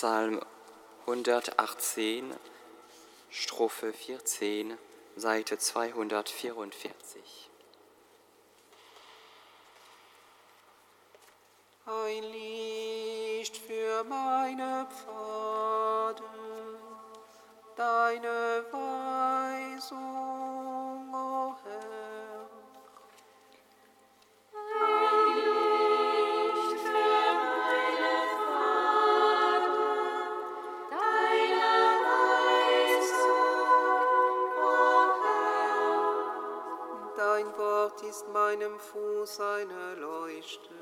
Psalm 118, Strophe 14, Seite 244. Ein Licht für meine Pfade. Ist meinem Fuß eine Leuchte,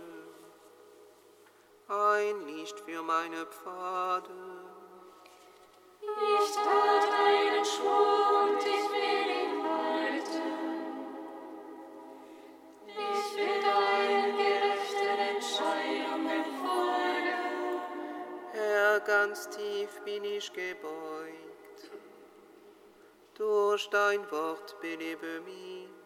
ein Licht für meine Pfade. Ich tat einen Schwur und ich will ihn halten. Ich will deinen gerechten Entscheidungen folgen. Herr, ganz tief bin ich gebeugt. Durch dein Wort belebe mich.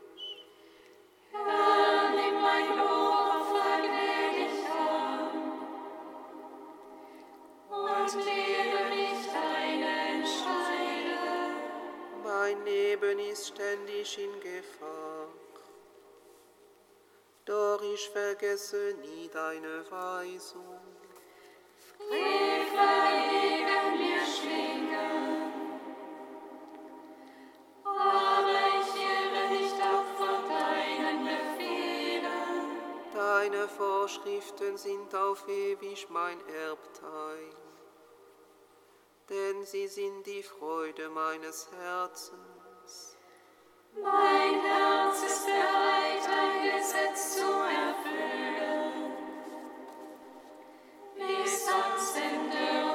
Ich vergesse nie deine Weisung. Frevel Vorschriften sind auf ewig mein Erbteil, denn sie sind die Freude meines Herzens. Mein Herz ist bereit, dein Gesetz zu erfüllen. Bis ans Ende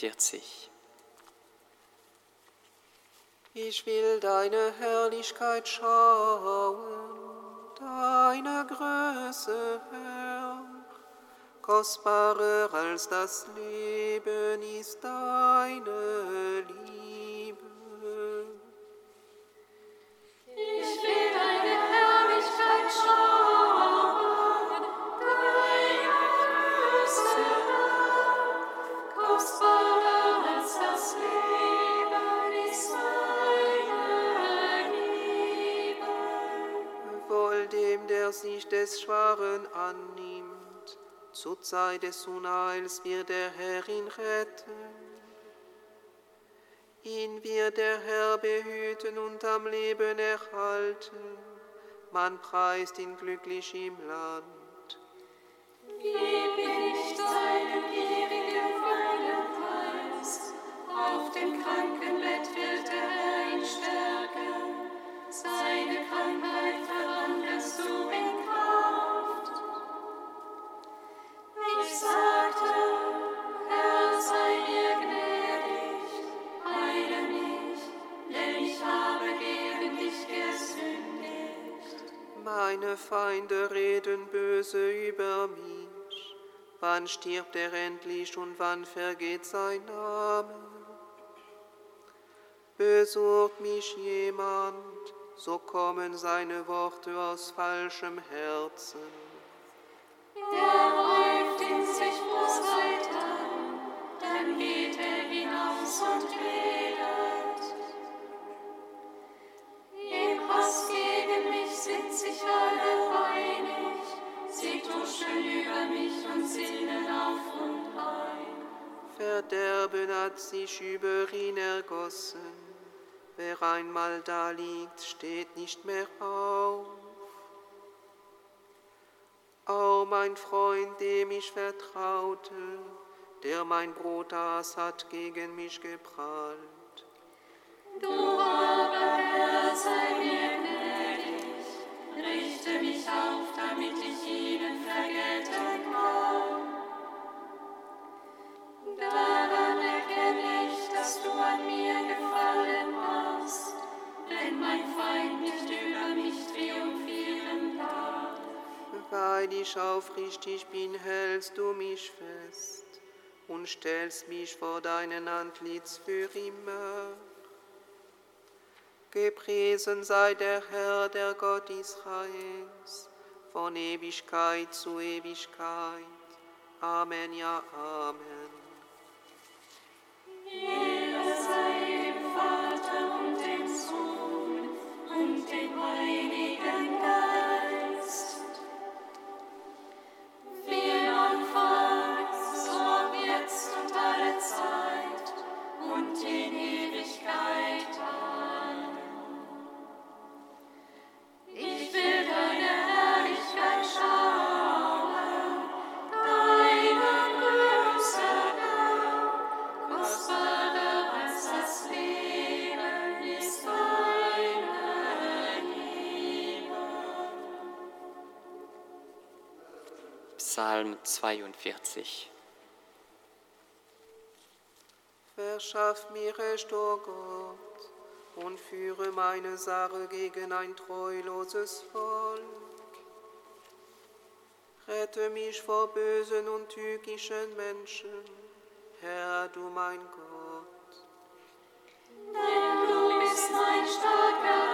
49. Ich will deine Herrlichkeit schauen, deine Größe hören. Kostbarer als das Leben ist deine zur Zeit des Unheils wird der Herr ihn retten. Ihn wird der Herr behüten und am Leben erhalten. Man preist ihn glücklich im Land. Gib nicht seinem gierigen Feinden Preis, auf dem Krankenbett wird der Herr ihn stärken, seine Krankheit verwandelst du in Meine Feinde reden böse über mich. Wann stirbt er endlich und wann vergeht sein Name? Besucht mich jemand, so kommen seine Worte aus falschem Herzen. Er häuft in sich Bosheit an, dann geht er hinaus und redet. Im Hass gegen mich sind sich alle einig, sie tuschen über mich und sinnen auf und ein. Verderben hat sich über ihn ergossen. Wer einmal da liegt, steht nicht mehr auf. O mein Freund, dem ich vertraute, der mein Brot aß, hat gegen mich geprahlt. Du Weil ich aufrichtig bin, hältst du mich fest und stellst mich vor deinen Antlitz für immer. Gepriesen sei der Herr, der Gott Israels, von Ewigkeit zu Ewigkeit. Amen, ja, Amen. Ehre 42. Verschaff mir Recht, o Gott, und führe meine Sache gegen ein treuloses Volk. Rette mich vor bösen und tückischen Menschen, Herr, du mein Gott. Denn du bist mein starker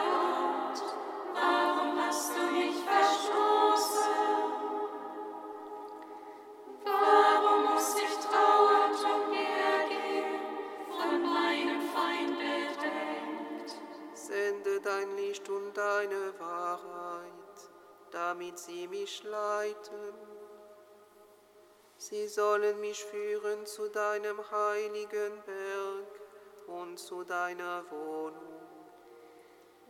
Und deine Wahrheit, damit sie mich leiten. Sie sollen mich führen zu deinem heiligen Berg und zu deiner Wohnung.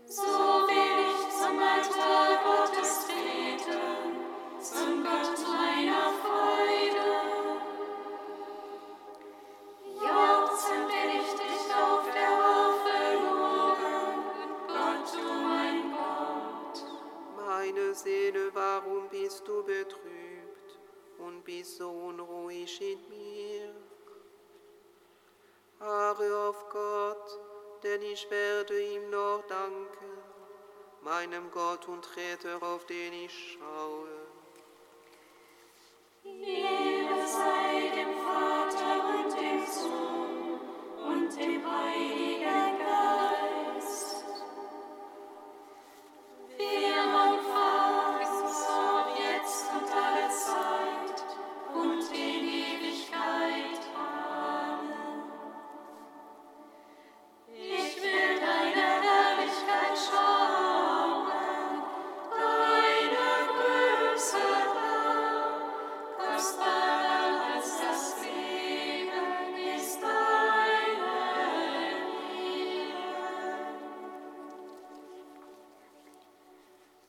So will ich zum Altar Gottes treten, zum Gott meiner Freude. Meine Seele, warum bist du betrübt und bist so unruhig in mir? Harre auf Gott, denn ich werde ihm noch danken, meinem Gott und Retter, auf den ich schaue. Ehre sei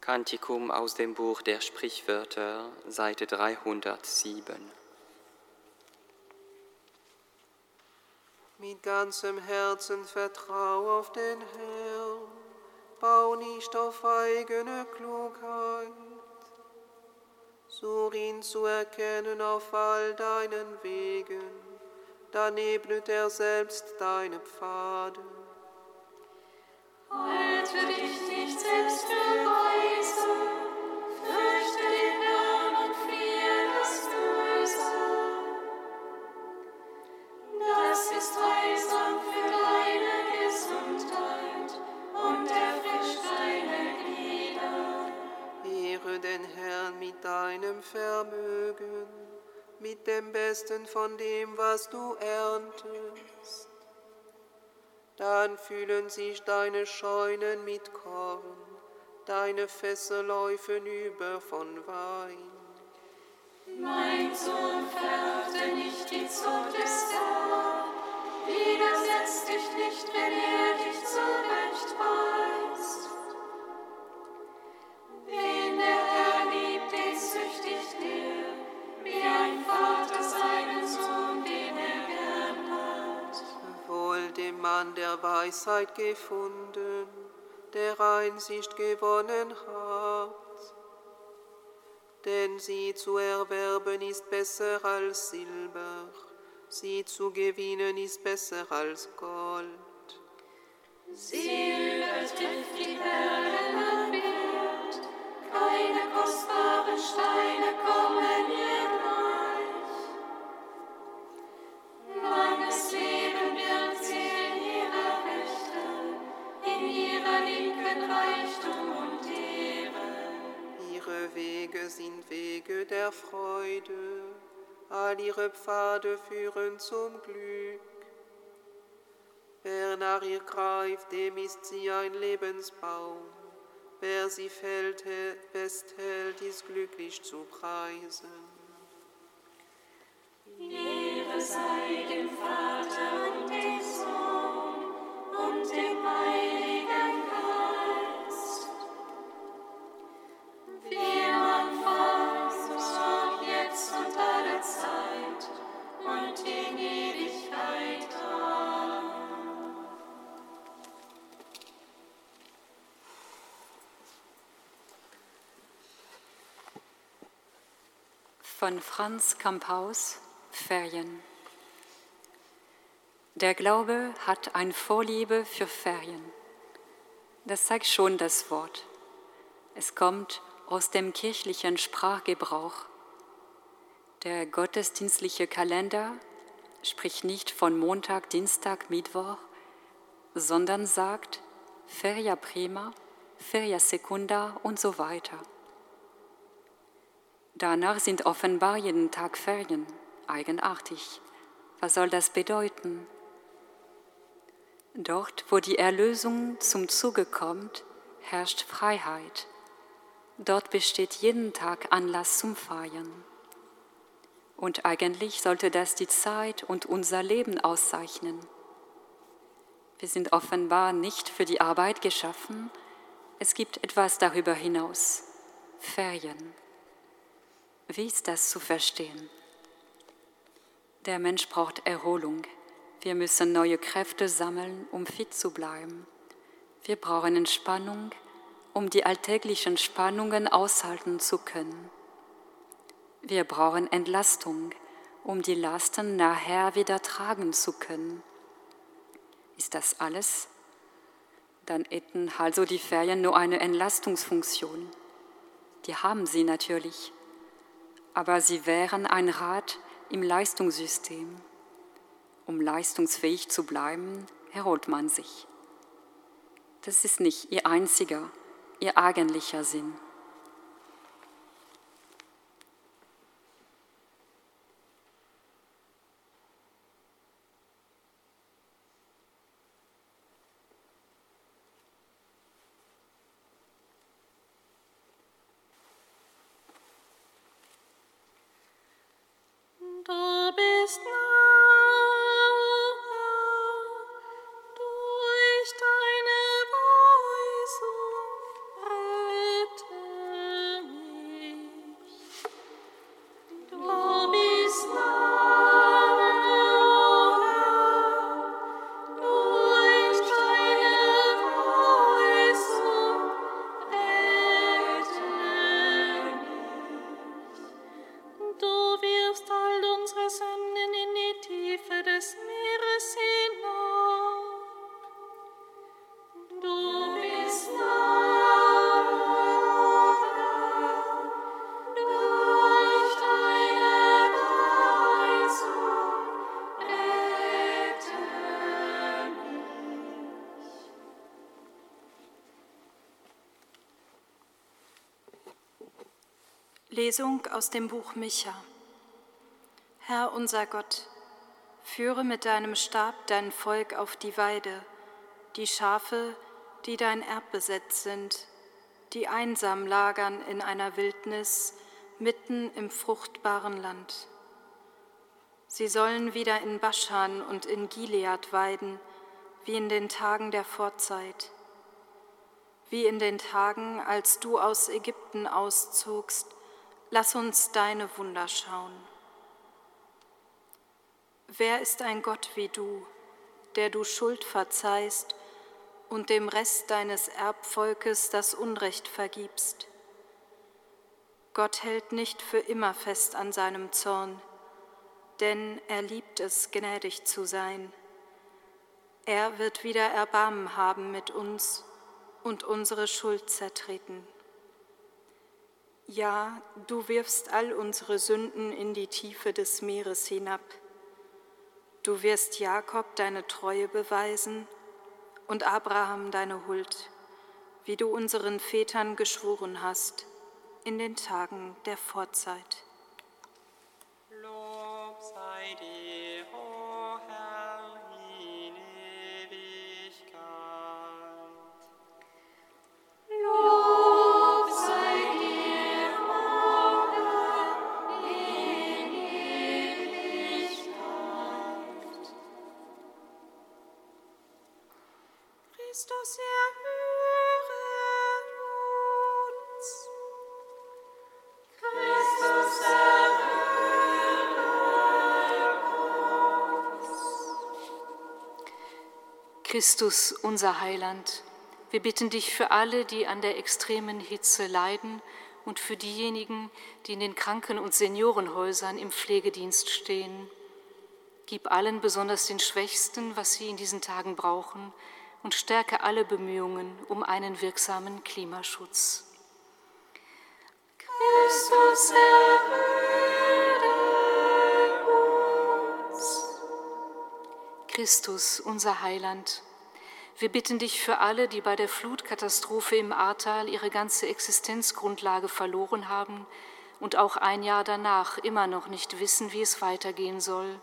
Kantikum aus dem Buch der Sprichwörter, Seite 307. Mit ganzem Herzen vertrau auf den Herrn, bau nicht auf eigene Klugheit. Such ihn zu erkennen auf all deinen Wegen, dann ebnet er selbst deine Pfade. Vermögen, mit dem Besten von dem, was du erntest. Dann füllen sich deine Scheunen mit Korn, deine Fässer läufen über von Wein. Mein Sohn, verachte nicht die Zucht des Herrn, widersetz dich nicht, wenn er dich zurechtweist. Mann der Weisheit gefunden, der Einsicht gewonnen hat. Denn sie zu erwerben ist besser als Silber, Sie zu gewinnen ist besser als Gold. Sie übertrifft die Perlen an Wert, keine kostbaren Steine kommen Pfade führen zum Glück. Wer nach ihr greift, dem ist sie ein Lebensbaum. Wer sie fällt, festhält, ist glücklich zu preisen. Ehre sei dem Vater Von Franz Kamphaus Ferien. Der Glaube hat ein Vorliebe für Ferien. Das zeigt schon das Wort. Es kommt aus dem kirchlichen Sprachgebrauch. Der gottesdienstliche Kalender spricht nicht von Montag, Dienstag, Mittwoch, sondern sagt Feria prima, Feria secunda und so weiter. Danach sind offenbar jeden Tag Ferien. Eigenartig. Was soll das bedeuten? Dort, wo die Erlösung zum Zuge kommt, herrscht Freiheit. Dort besteht jeden Tag Anlass zum Feiern. Und eigentlich sollte das die Zeit und unser Leben auszeichnen. Wir sind offenbar nicht für die Arbeit geschaffen. Es gibt etwas darüber hinaus. Ferien. Wie ist das zu verstehen? Der Mensch braucht Erholung. Wir müssen neue Kräfte sammeln, um fit zu bleiben. Wir brauchen Entspannung, um die alltäglichen Spannungen aushalten zu können. Wir brauchen Entlastung, um die Lasten nachher wieder tragen zu können. Ist das alles? Dann hätten also die Ferien nur eine Entlastungsfunktion. Die haben sie natürlich aber sie wären ein Rad im Leistungssystem. Um leistungsfähig zu bleiben, erholt man sich. Das ist nicht ihr einziger, ihr eigentlicher Sinn. Lesung aus dem Buch Micha. Herr unser Gott, führe mit deinem Stab dein Volk auf die Weide, die Schafe, die dein Erbbesitz sind, die einsam lagern in einer Wildnis mitten im fruchtbaren Land. Sie sollen wieder in Baschan und in Gilead weiden, wie in den Tagen der Vorzeit, wie in den Tagen, als du aus Ägypten auszogst, lass uns deine Wunder schauen. Wer ist ein Gott wie du, der du Schuld verzeihst und dem Rest deines Erbvolkes das Unrecht vergibst? Gott hält nicht für immer fest an seinem Zorn. denn er liebt es, gnädig zu sein. Er wird wieder Erbarmen haben mit uns und unsere Schuld zertreten. Ja, du wirfst all unsere Sünden in die Tiefe des Meeres hinab. Du wirst Jakob deine Treue beweisen und Abraham deine Huld, wie du unseren Vätern geschworen hast, in den Tagen der Vorzeit. Christus, unser Heiland, wir bitten dich für alle, die an der extremen Hitze leiden und für diejenigen, die in den Kranken- und Seniorenhäusern im Pflegedienst stehen. Gib allen, besonders den Schwächsten, was sie in diesen Tagen brauchen und stärke alle Bemühungen um einen wirksamen Klimaschutz. Christus erhöre uns. Christus, unser Heiland, wir bitten dich für alle, die bei der Flutkatastrophe im Ahrtal ihre ganze Existenzgrundlage verloren haben und auch ein Jahr danach immer noch nicht wissen, wie es weitergehen soll.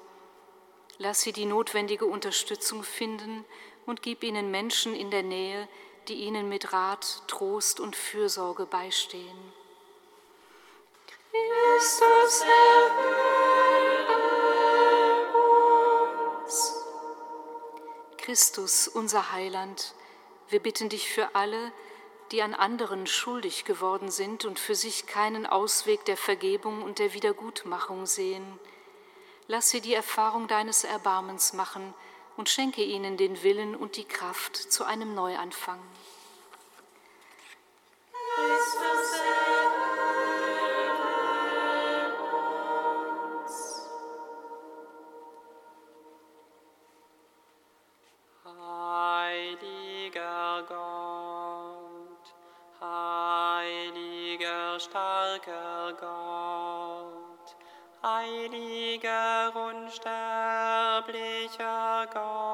Lass sie die notwendige Unterstützung finden und gib ihnen Menschen in der Nähe, die ihnen mit Rat, Trost und Fürsorge beistehen. Christus erhöre uns. Christus, unser Heiland, wir bitten dich für alle, die an anderen schuldig geworden sind und für sich keinen Ausweg der Vergebung und der Wiedergutmachung sehen. Lass sie die Erfahrung deines Erbarmens machen und schenke ihnen den Willen und die Kraft zu einem Neuanfang. Christus God.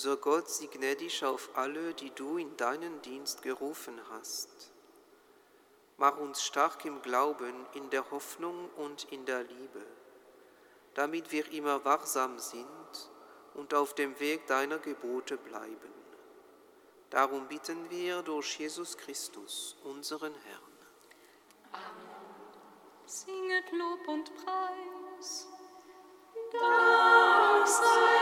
unser Gott, sie gnädig auf alle, die du in deinen Dienst gerufen hast. Mach uns stark im Glauben, in der Hoffnung und in der Liebe, damit wir immer wachsam sind und auf dem Weg deiner Gebote bleiben. Darum bitten wir durch Jesus Christus, unseren Herrn. Amen. Singet Lob und Preis. Dank sei